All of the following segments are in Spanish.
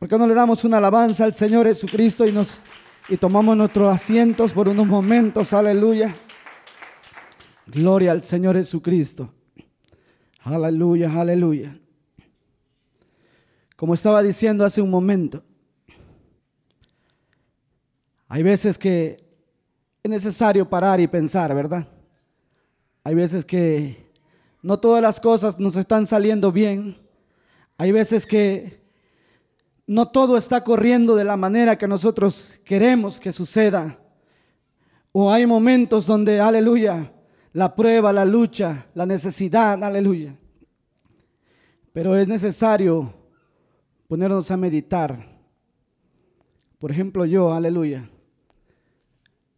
¿Por qué no le damos una alabanza al Señor Jesucristo y nos y tomamos nuestros asientos por unos momentos? Aleluya. Gloria al Señor Jesucristo. Aleluya, aleluya. Como estaba diciendo hace un momento, hay veces que es necesario parar y pensar, ¿verdad? Hay veces que no todas las cosas nos están saliendo bien. Hay veces que no todo está corriendo de la manera que nosotros queremos que suceda. O hay momentos donde, aleluya, la prueba, la lucha, la necesidad, aleluya. Pero es necesario ponernos a meditar. Por ejemplo, yo, aleluya.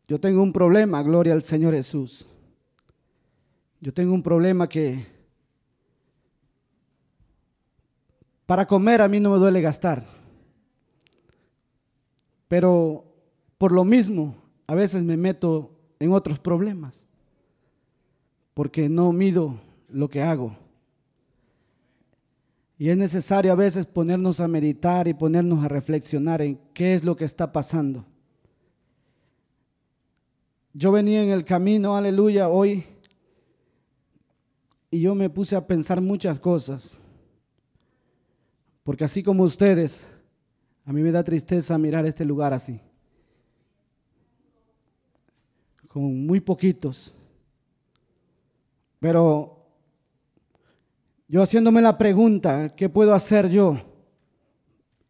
Yo tengo un problema, gloria al Señor Jesús. Yo tengo un problema que para comer a mí no me duele gastar. Pero por lo mismo, a veces me meto en otros problemas porque no mido lo que hago. Y es necesario a veces ponernos a meditar y ponernos a reflexionar en qué es lo que está pasando. Yo venía en el camino, aleluya, hoy, y yo me puse a pensar muchas cosas. Porque así como ustedes, a mí me da tristeza mirar este lugar así. Con muy poquitos. Pero yo haciéndome la pregunta, ¿qué puedo hacer yo?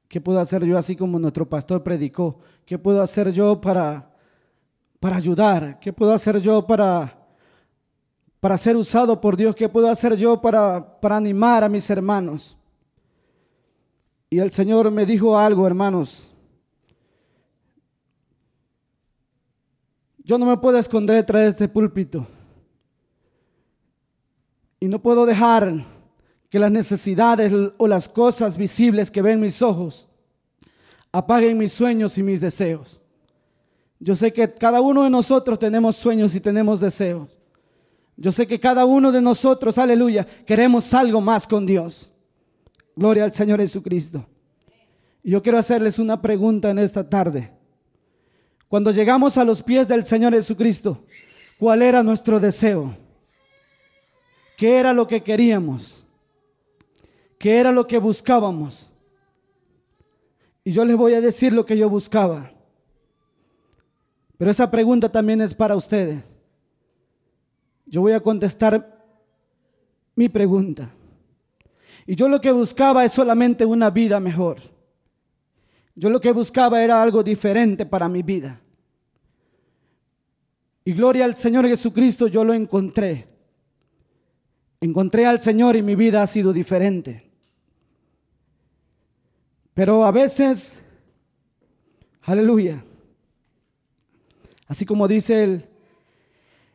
¿Qué puedo hacer yo así como nuestro pastor predicó? ¿Qué puedo hacer yo para, para ayudar? ¿Qué puedo hacer yo para, para ser usado por Dios? ¿Qué puedo hacer yo para, para animar a mis hermanos? Y el Señor me dijo algo, hermanos. Yo no me puedo esconder de este púlpito. Y no puedo dejar que las necesidades o las cosas visibles que ven mis ojos apaguen mis sueños y mis deseos. Yo sé que cada uno de nosotros tenemos sueños y tenemos deseos. Yo sé que cada uno de nosotros, aleluya, queremos algo más con Dios. Gloria al Señor Jesucristo. Yo quiero hacerles una pregunta en esta tarde. Cuando llegamos a los pies del Señor Jesucristo, ¿cuál era nuestro deseo? ¿Qué era lo que queríamos? ¿Qué era lo que buscábamos? Y yo les voy a decir lo que yo buscaba. Pero esa pregunta también es para ustedes. Yo voy a contestar mi pregunta. Y yo lo que buscaba es solamente una vida mejor. Yo lo que buscaba era algo diferente para mi vida. Y gloria al Señor Jesucristo, yo lo encontré. Encontré al Señor y mi vida ha sido diferente. Pero a veces, aleluya, así como dice el,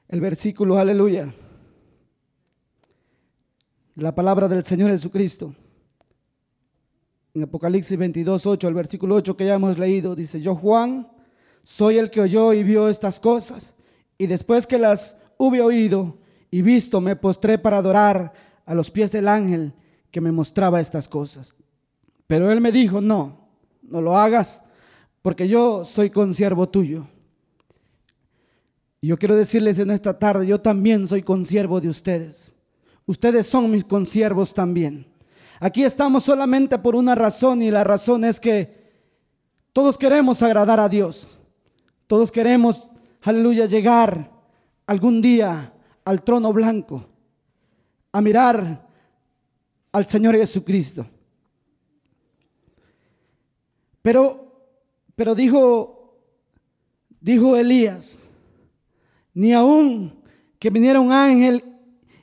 el versículo, aleluya, la palabra del Señor Jesucristo, en Apocalipsis 22, 8, el versículo 8 que ya hemos leído, dice, yo Juan, soy el que oyó y vio estas cosas, y después que las hube oído, y visto me postré para adorar a los pies del ángel que me mostraba estas cosas. Pero él me dijo, no, no lo hagas, porque yo soy consiervo tuyo. Y yo quiero decirles en esta tarde, yo también soy consiervo de ustedes. Ustedes son mis consiervos también. Aquí estamos solamente por una razón y la razón es que todos queremos agradar a Dios. Todos queremos, aleluya, llegar algún día al trono blanco, a mirar al Señor Jesucristo. Pero, pero dijo, dijo Elías, ni aún que viniera un ángel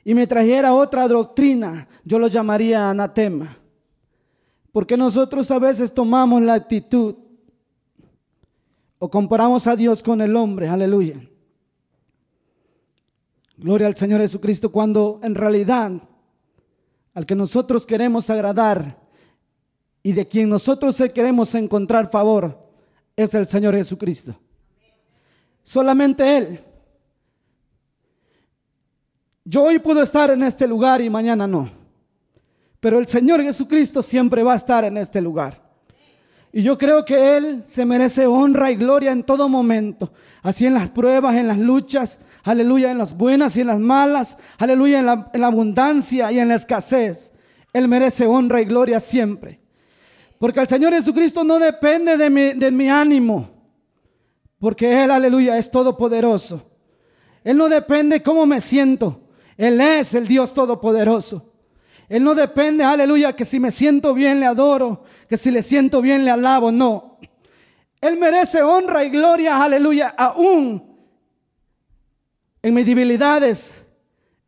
y me trajera otra doctrina, yo lo llamaría anatema. Porque nosotros a veces tomamos la actitud o comparamos a Dios con el hombre, aleluya. Gloria al Señor Jesucristo cuando en realidad al que nosotros queremos agradar y de quien nosotros queremos encontrar favor es el Señor Jesucristo. Solamente Él. Yo hoy puedo estar en este lugar y mañana no. Pero el Señor Jesucristo siempre va a estar en este lugar. Y yo creo que Él se merece honra y gloria en todo momento. Así en las pruebas, en las luchas, aleluya, en las buenas y en las malas, aleluya, en la, abundancia y en la escasez. Él merece honra y gloria siempre. Porque el Señor Jesucristo no depende de mi, de mi ánimo. Porque Él, aleluya, es todopoderoso. Él no depende cómo me siento. Él es el Dios todopoderoso. Él no depende, aleluya, que si me siento bien le adoro, que si le siento bien le alabo. No. Él merece honra y gloria, aleluya, aún en mis debilidades.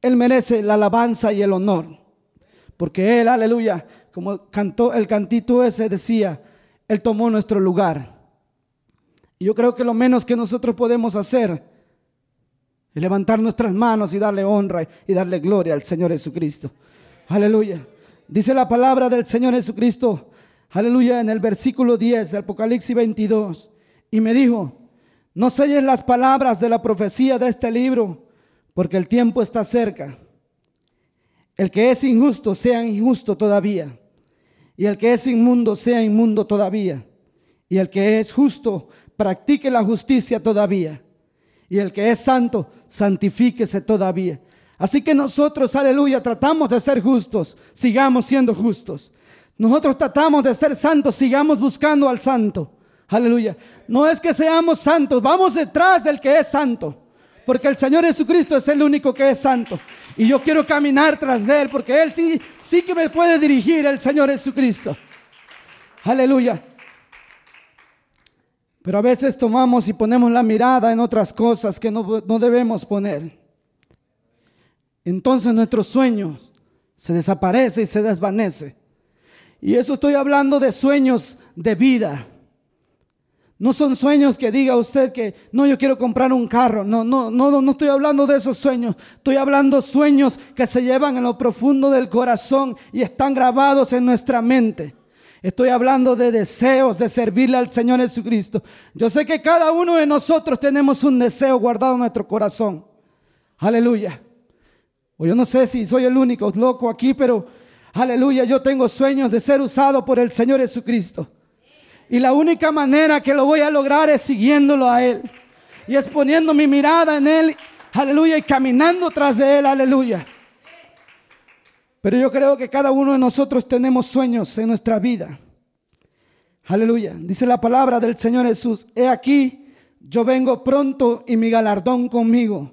Él merece la alabanza y el honor. Porque Él, aleluya, como cantó el cantito ese, decía, Él tomó nuestro lugar. Y yo creo que lo menos que nosotros podemos hacer es levantar nuestras manos y darle honra y darle gloria al Señor Jesucristo. Aleluya. Dice la palabra del Señor Jesucristo, aleluya, en el versículo 10 de Apocalipsis 22. Y me dijo, no selles las palabras de la profecía de este libro, porque el tiempo está cerca. El que es injusto sea injusto todavía, y el que es inmundo sea inmundo todavía, y el que es justo practique la justicia todavía, y el que es santo santifíquese todavía. Así que nosotros, aleluya, tratamos de ser justos, sigamos siendo justos. Nosotros tratamos de ser santos, sigamos buscando al santo. Aleluya. No es que seamos santos, vamos detrás del que es santo. Porque el Señor Jesucristo es el único que es santo. Y yo quiero caminar tras de Él, porque Él sí, sí que me puede dirigir, el Señor Jesucristo. Aleluya. Pero a veces tomamos y ponemos la mirada en otras cosas que no, no debemos poner entonces nuestro sueño se desaparece y se desvanece. Y eso estoy hablando de sueños de vida. No son sueños que diga usted que no, yo quiero comprar un carro. No, no, no, no estoy hablando de esos sueños. Estoy hablando sueños que se llevan en lo profundo del corazón y están grabados en nuestra mente. Estoy hablando de deseos de servirle al Señor Jesucristo. Yo sé que cada uno de nosotros tenemos un deseo guardado en nuestro corazón. Aleluya. O yo no sé si soy el único loco aquí, pero aleluya, yo tengo sueños de ser usado por el Señor Jesucristo. Y la única manera que lo voy a lograr es siguiéndolo a Él. Y es poniendo mi mirada en Él, aleluya, y caminando tras de Él, aleluya. Pero yo creo que cada uno de nosotros tenemos sueños en nuestra vida. Aleluya. Dice la palabra del Señor Jesús. He aquí, yo vengo pronto y mi galardón conmigo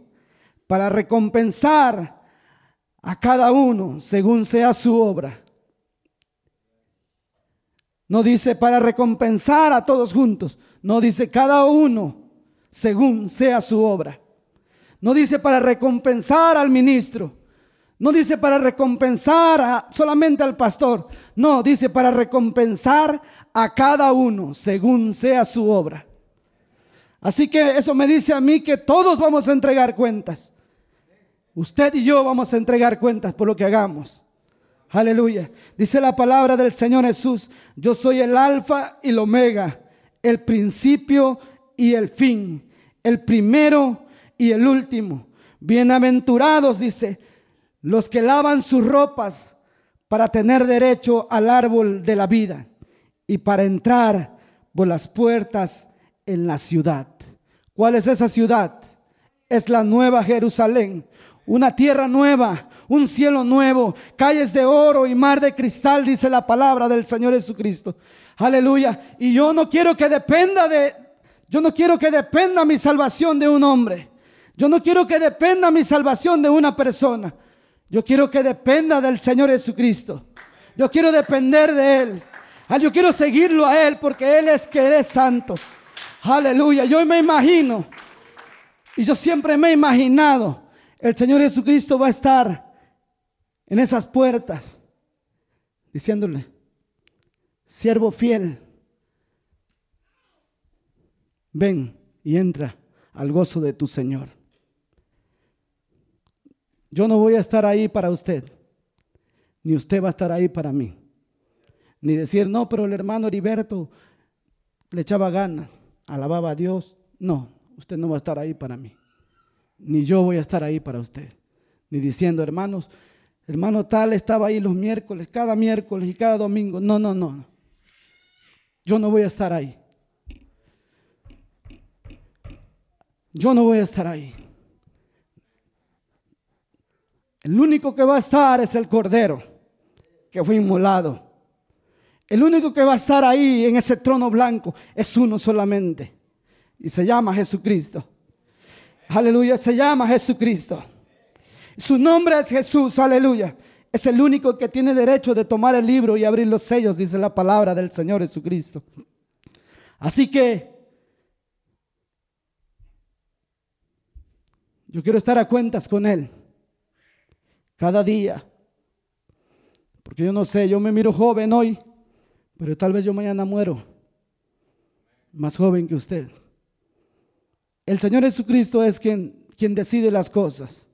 para recompensar a cada uno según sea su obra. No dice para recompensar a todos juntos. No dice cada uno según sea su obra. No dice para recompensar al ministro. No dice para recompensar solamente al pastor. No, dice para recompensar a cada uno según sea su obra. Así que eso me dice a mí que todos vamos a entregar cuentas. Usted y yo vamos a entregar cuentas por lo que hagamos. Aleluya. Dice la palabra del Señor Jesús, yo soy el alfa y el omega, el principio y el fin, el primero y el último. Bienaventurados, dice, los que lavan sus ropas para tener derecho al árbol de la vida y para entrar por las puertas en la ciudad. ¿Cuál es esa ciudad? Es la nueva Jerusalén, una tierra nueva, un cielo nuevo, calles de oro y mar de cristal, dice la palabra del Señor Jesucristo. Aleluya. Y yo no quiero que dependa de, yo no quiero que dependa mi salvación de un hombre. Yo no quiero que dependa mi salvación de una persona. Yo quiero que dependa del Señor Jesucristo. Yo quiero depender de Él. Ah, yo quiero seguirlo a Él porque Él es que es santo. Aleluya. Yo me imagino, y yo siempre me he imaginado el Señor Jesucristo va a estar en esas puertas diciéndole, siervo fiel, ven y entra al gozo de tu Señor. Yo no voy a estar ahí para usted, ni usted va a estar ahí para mí. Ni decir, no, pero el hermano Heriberto le echaba ganas, alababa a Dios. No, usted no va a estar ahí para mí ni yo voy a estar ahí para usted. Ni diciendo, hermanos, hermano tal estaba ahí los miércoles, cada miércoles y cada domingo. No, no, no. yo no voy a estar ahí. Yo no voy a estar ahí. El único que va a estar es el Cordero que fue inmolado. El único que va a estar ahí en ese trono blanco es uno solamente. Y se llama Jesucristo. Aleluya, se llama Jesucristo. Su nombre es Jesús, aleluya. Es el único que tiene derecho de tomar el libro y abrir los sellos, dice la palabra del Señor Jesucristo. Así que yo quiero estar a cuentas con Él cada día. Porque yo no sé, yo me miro joven hoy, pero tal vez yo mañana muero más joven que usted. El Señor Jesucristo es quien, quien decide las cosas.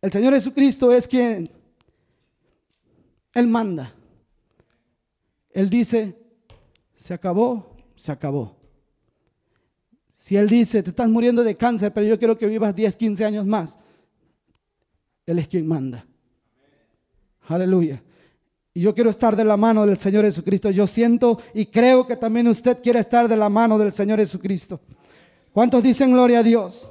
El Señor Jesucristo es quien, Él manda. Él dice, se acabó, se acabó. Si Él dice, te estás muriendo de cáncer, pero yo quiero que vivas 10, 15 años más, Él es quien manda. Aleluya. Y yo quiero estar de la mano del Señor Jesucristo. Yo siento y creo que también usted quiere estar de la mano del Señor Jesucristo. ¿Cuántos dicen gloria a Dios?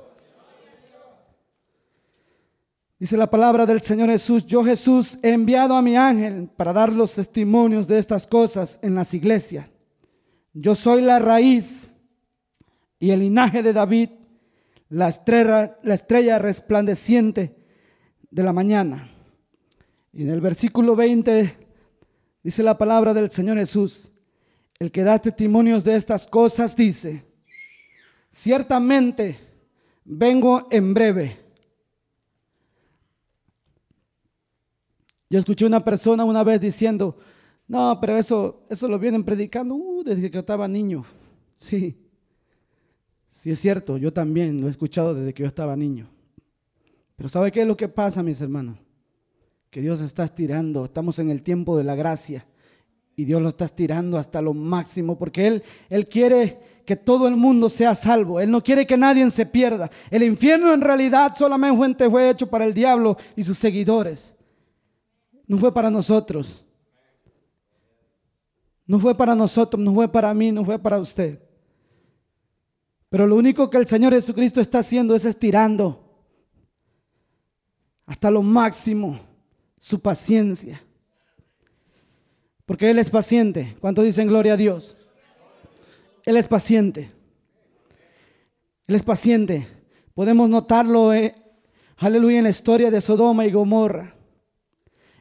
Dice la palabra del Señor Jesús, yo Jesús he enviado a mi ángel para dar los testimonios de estas cosas en las iglesias. Yo soy la raíz y el linaje de David, la estrella, la estrella resplandeciente de la mañana. Y en el versículo 20 dice la palabra del Señor Jesús, el que da testimonios de estas cosas dice, ciertamente vengo en breve. Yo escuché una persona una vez diciendo, no, pero eso, eso lo vienen predicando uh, desde que yo estaba niño. Sí, sí es cierto, yo también lo he escuchado desde que yo estaba niño. Pero ¿sabe qué es lo que pasa, mis hermanos? Que Dios está estirando, estamos en el tiempo de la gracia y Dios lo está estirando hasta lo máximo porque Él, Él quiere que todo el mundo sea salvo. Él no quiere que nadie se pierda. El infierno en realidad solamente fue hecho para el diablo y sus seguidores. No fue para nosotros. No fue para nosotros, no fue para mí, no fue para usted. Pero lo único que el Señor Jesucristo está haciendo es estirando hasta lo máximo su paciencia. Porque Él es paciente. ¿Cuánto dicen gloria a Dios? Él es paciente. Él es paciente. Podemos notarlo, eh, aleluya, en la historia de Sodoma y Gomorra.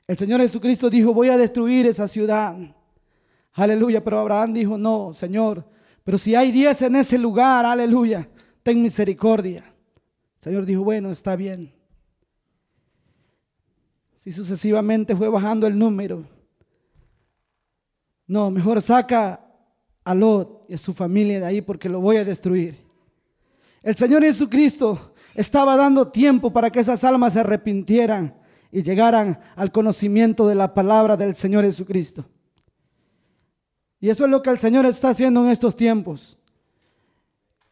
El Señor Jesucristo dijo, voy a destruir esa ciudad. Aleluya, pero Abraham dijo, no, Señor, pero si hay diez en ese lugar, aleluya, ten misericordia. El Señor dijo, bueno, está bien. Si sucesivamente fue bajando el número. No, mejor saca a Lot y a su familia de ahí porque lo voy a destruir. El Señor Jesucristo estaba dando tiempo para que esas almas se arrepintieran y llegaran al conocimiento de la palabra del Señor Jesucristo. Y eso es lo que el Señor está haciendo en estos tiempos.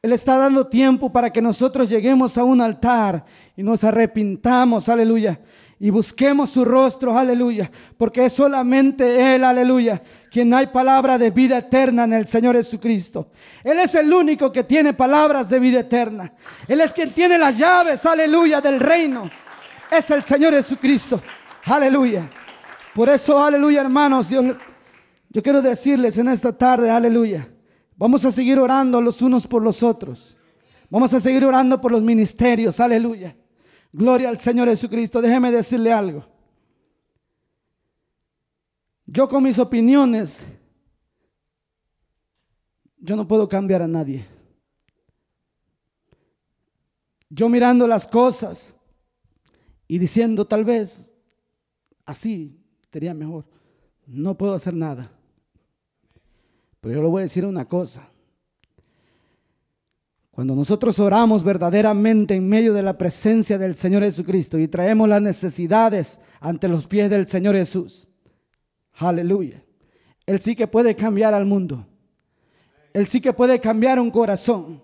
Él está dando tiempo para que nosotros lleguemos a un altar y nos arrepintamos, aleluya, y busquemos su rostro, aleluya, porque es solamente Él, aleluya, quien hay palabra de vida eterna en el Señor Jesucristo. Él es el único que tiene palabras de vida eterna. Él es quien tiene las llaves, aleluya, del reino. Es el Señor Jesucristo, aleluya. Por eso, aleluya, hermanos, yo quiero decirles en esta tarde, aleluya, vamos a seguir orando los unos por los otros. Vamos a seguir orando por los ministerios, aleluya. Gloria al Señor Jesucristo. Déjeme decirle algo. Yo con mis opiniones, yo no puedo cambiar a nadie. Yo mirando las cosas y diciendo tal vez así sería mejor, no puedo hacer nada. Pero yo le voy a decir una cosa. Cuando nosotros oramos verdaderamente en medio de la presencia del Señor Jesucristo y traemos las necesidades ante los pies del Señor Jesús, aleluya, Él sí que puede cambiar al mundo. Él sí que puede cambiar un corazón.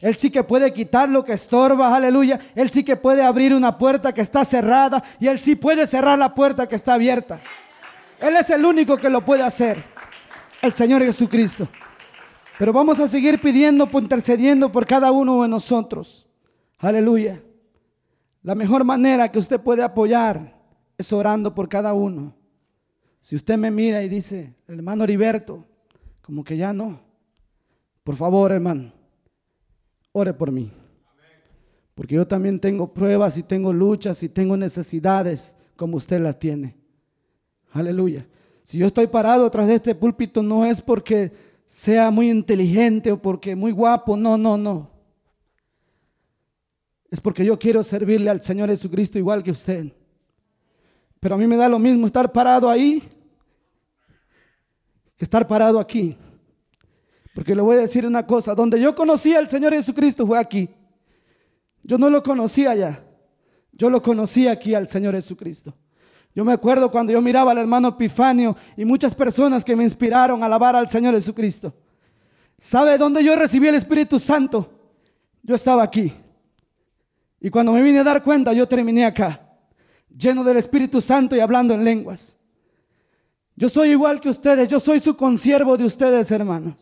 Él sí que puede quitar lo que estorba, aleluya. Él sí que puede abrir una puerta que está cerrada y Él sí puede cerrar la puerta que está abierta. Él es el único que lo puede hacer. el Señor Jesucristo. Pero vamos a seguir pidiendo, intercediendo por cada uno de nosotros. Aleluya. La mejor manera que usted puede apoyar es orando por cada uno. Si usted me mira y dice, hermano Heriberto, como que ya no, por favor, hermano, ore por mí. Porque yo también tengo pruebas y tengo luchas y tengo necesidades como usted las tiene. Aleluya. Si yo estoy parado atrás de este púlpito no es porque sea muy inteligente o porque muy guapo, no, no, no. Es porque yo quiero servirle al Señor Jesucristo igual que usted. Pero a mí me da lo mismo estar parado ahí que estar parado aquí. Porque le voy a decir una cosa, donde yo conocí al Señor Jesucristo fue aquí. Yo no lo conocía allá, yo lo conocí aquí al Señor Jesucristo. Yo me acuerdo cuando yo miraba al hermano Epifanio y muchas personas que me inspiraron a alabar al Señor Jesucristo. ¿Sabe dónde yo recibí el Espíritu Santo? Yo estaba aquí. Y cuando me vine a dar cuenta, yo terminé acá, lleno del Espíritu Santo y hablando en lenguas. Yo soy igual que ustedes, yo soy su consiervo de ustedes, hermanos.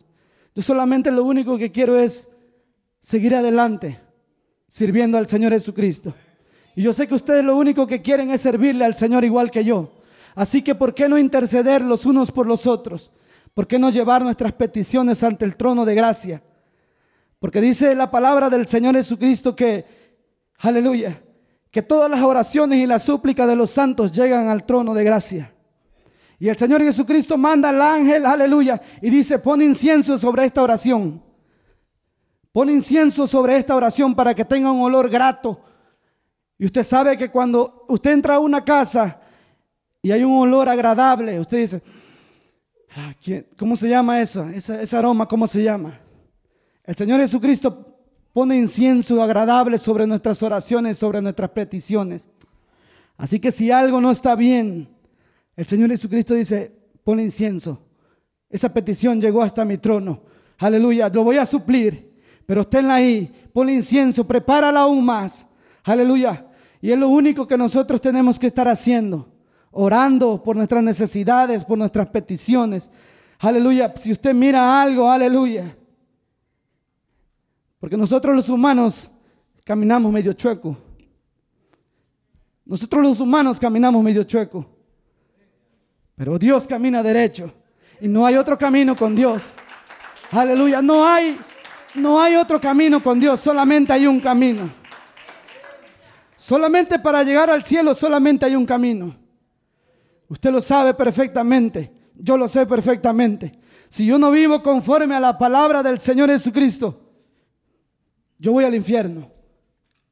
Yo solamente lo único que quiero es seguir adelante, sirviendo al Señor Jesucristo. Y yo sé que ustedes lo único que quieren es servirle al Señor igual que yo. Así que, ¿por qué no interceder los unos por los otros? ¿Por qué no llevar nuestras peticiones ante el trono de gracia? Porque dice la palabra del Señor Jesucristo que, aleluya, que todas las oraciones y las súplicas de los santos llegan al trono de gracia. Y el Señor Jesucristo manda al ángel, aleluya, y dice, pon incienso sobre esta oración. Pon incienso sobre esta oración para que tenga un olor grato. Y usted sabe que cuando usted entra a una casa y hay un olor agradable, usted dice, ah, ¿cómo se llama eso? Ese, aroma, ¿cómo se llama? El Señor Jesucristo pone incienso agradable sobre nuestras oraciones, sobre nuestras peticiones. Así que si algo no está bien, el Señor Jesucristo dice, pon incienso. Esa petición llegó hasta mi trono. Aleluya, lo voy a suplir. Pero esténla ahí, pon incienso, prepárala aún más. Aleluya. Y es lo único que nosotros tenemos que estar haciendo. Orando por nuestras necesidades, por nuestras peticiones. Aleluya. Si usted mira algo, aleluya. Porque nosotros los humanos caminamos medio chueco. Nosotros los humanos caminamos medio chueco. Pero Dios camina derecho y no hay otro camino con Dios. Aleluya, no hay no hay otro camino con Dios, solamente hay un camino. Solamente para llegar al cielo solamente hay un camino. Usted lo sabe perfectamente, yo lo sé perfectamente. Si yo no vivo conforme a la palabra del Señor Jesucristo, yo voy al infierno.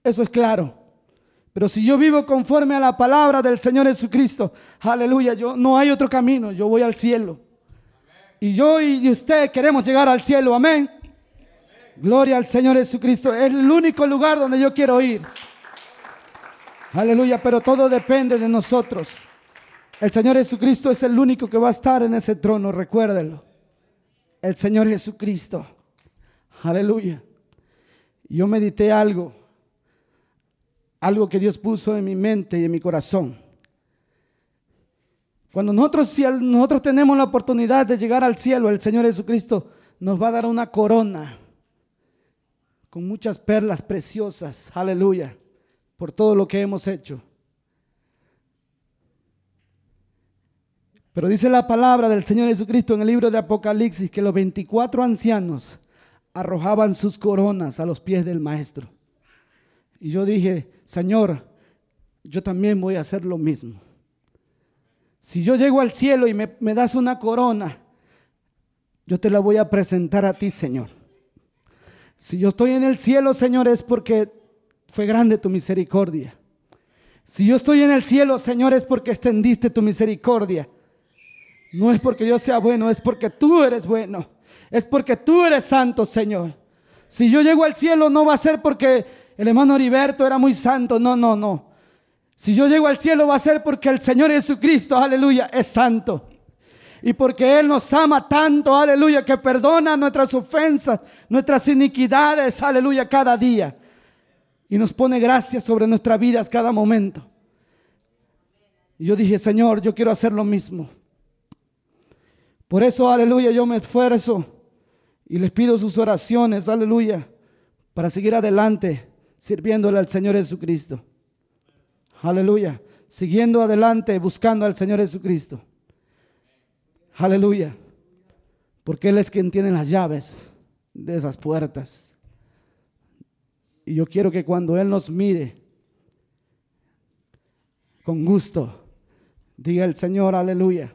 Eso es claro. Pero si yo vivo conforme a la palabra del Señor Jesucristo, aleluya, yo no hay otro camino, yo voy al cielo. Y yo y usted queremos llegar al cielo, amén. Gloria al Señor Jesucristo, es el único lugar donde yo quiero ir. Aleluya, pero todo depende de nosotros. El Señor Jesucristo es el único que va a estar en ese trono, recuérdenlo. El Señor Jesucristo. Aleluya. Yo medité algo algo que Dios puso en mi mente y en mi corazón. Cuando nosotros, si nosotros tenemos la oportunidad de llegar al cielo, el Señor Jesucristo nos va a dar una corona con muchas perlas preciosas, aleluya, por todo lo que hemos hecho. Pero dice la palabra del Señor Jesucristo en el libro de Apocalipsis que los 24 ancianos arrojaban sus coronas a los pies del Maestro. Y yo dije, Señor, yo también voy a hacer lo mismo. Si yo llego al cielo y me, das una corona, yo te la voy a presentar a ti, Señor. Si yo estoy en el cielo, Señor, es porque fue grande tu misericordia. Si yo estoy en el cielo, Señor, es porque extendiste tu misericordia. No es porque yo sea bueno, es porque tú eres bueno. Es porque tú eres santo, Señor. Si yo llego al cielo, no va a ser porque el hermano Heriberto era muy santo. No, no, no. Si yo llego al cielo va a ser porque el Señor Jesucristo, aleluya, es santo. Y porque Él nos ama tanto, aleluya, que perdona nuestras ofensas, nuestras iniquidades, aleluya, cada día. Y nos pone gracias sobre nuestras vidas cada momento. Y yo dije, Señor, yo quiero hacer lo mismo. Por eso, aleluya, yo me esfuerzo y les pido sus oraciones, aleluya, para seguir adelante sirviéndole al Señor Jesucristo. Aleluya. Siguiendo adelante, buscando al Señor Jesucristo. Aleluya. Porque Él es quien tiene las llaves de esas puertas. Y yo quiero que cuando Él nos mire, con gusto, diga el Señor, aleluya.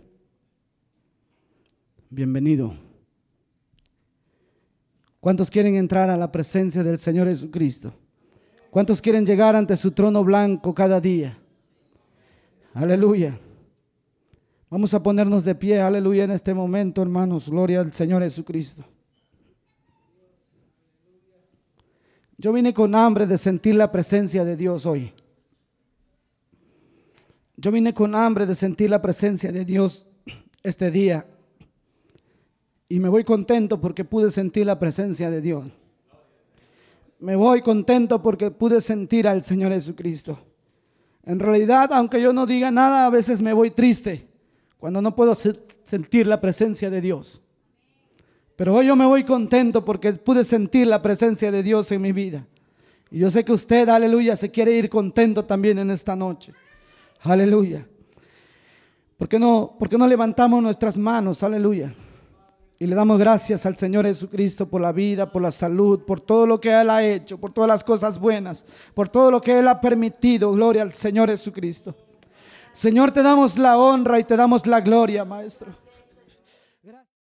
Bienvenido. ¿Cuántos quieren entrar a la presencia del Señor Jesucristo? ¿Cuántos quieren llegar ante su trono blanco cada día? Aleluya. Vamos a ponernos de pie, aleluya, en este momento, hermanos. Gloria al Señor Jesucristo. Yo vine con hambre de sentir la presencia de Dios hoy. Yo vine con hambre de sentir la presencia de Dios este día. Y me voy contento porque pude sentir la presencia de Dios me voy contento porque pude sentir al Señor Jesucristo. En realidad, aunque yo no diga nada, a veces me voy triste cuando no puedo sentir la presencia de Dios. Pero hoy yo me voy contento porque pude sentir la presencia de Dios en mi vida. Y yo sé que usted, aleluya, se quiere ir contento también en esta noche. Aleluya. ¿Por qué no, por qué no levantamos nuestras manos? Aleluya. Y le damos gracias al Señor Jesucristo por la vida, por la salud, por todo lo que Él ha hecho, por todas las cosas buenas, por todo lo que Él ha permitido. Gloria al Señor Jesucristo. Señor, te damos la honra y te damos la gloria, Maestro.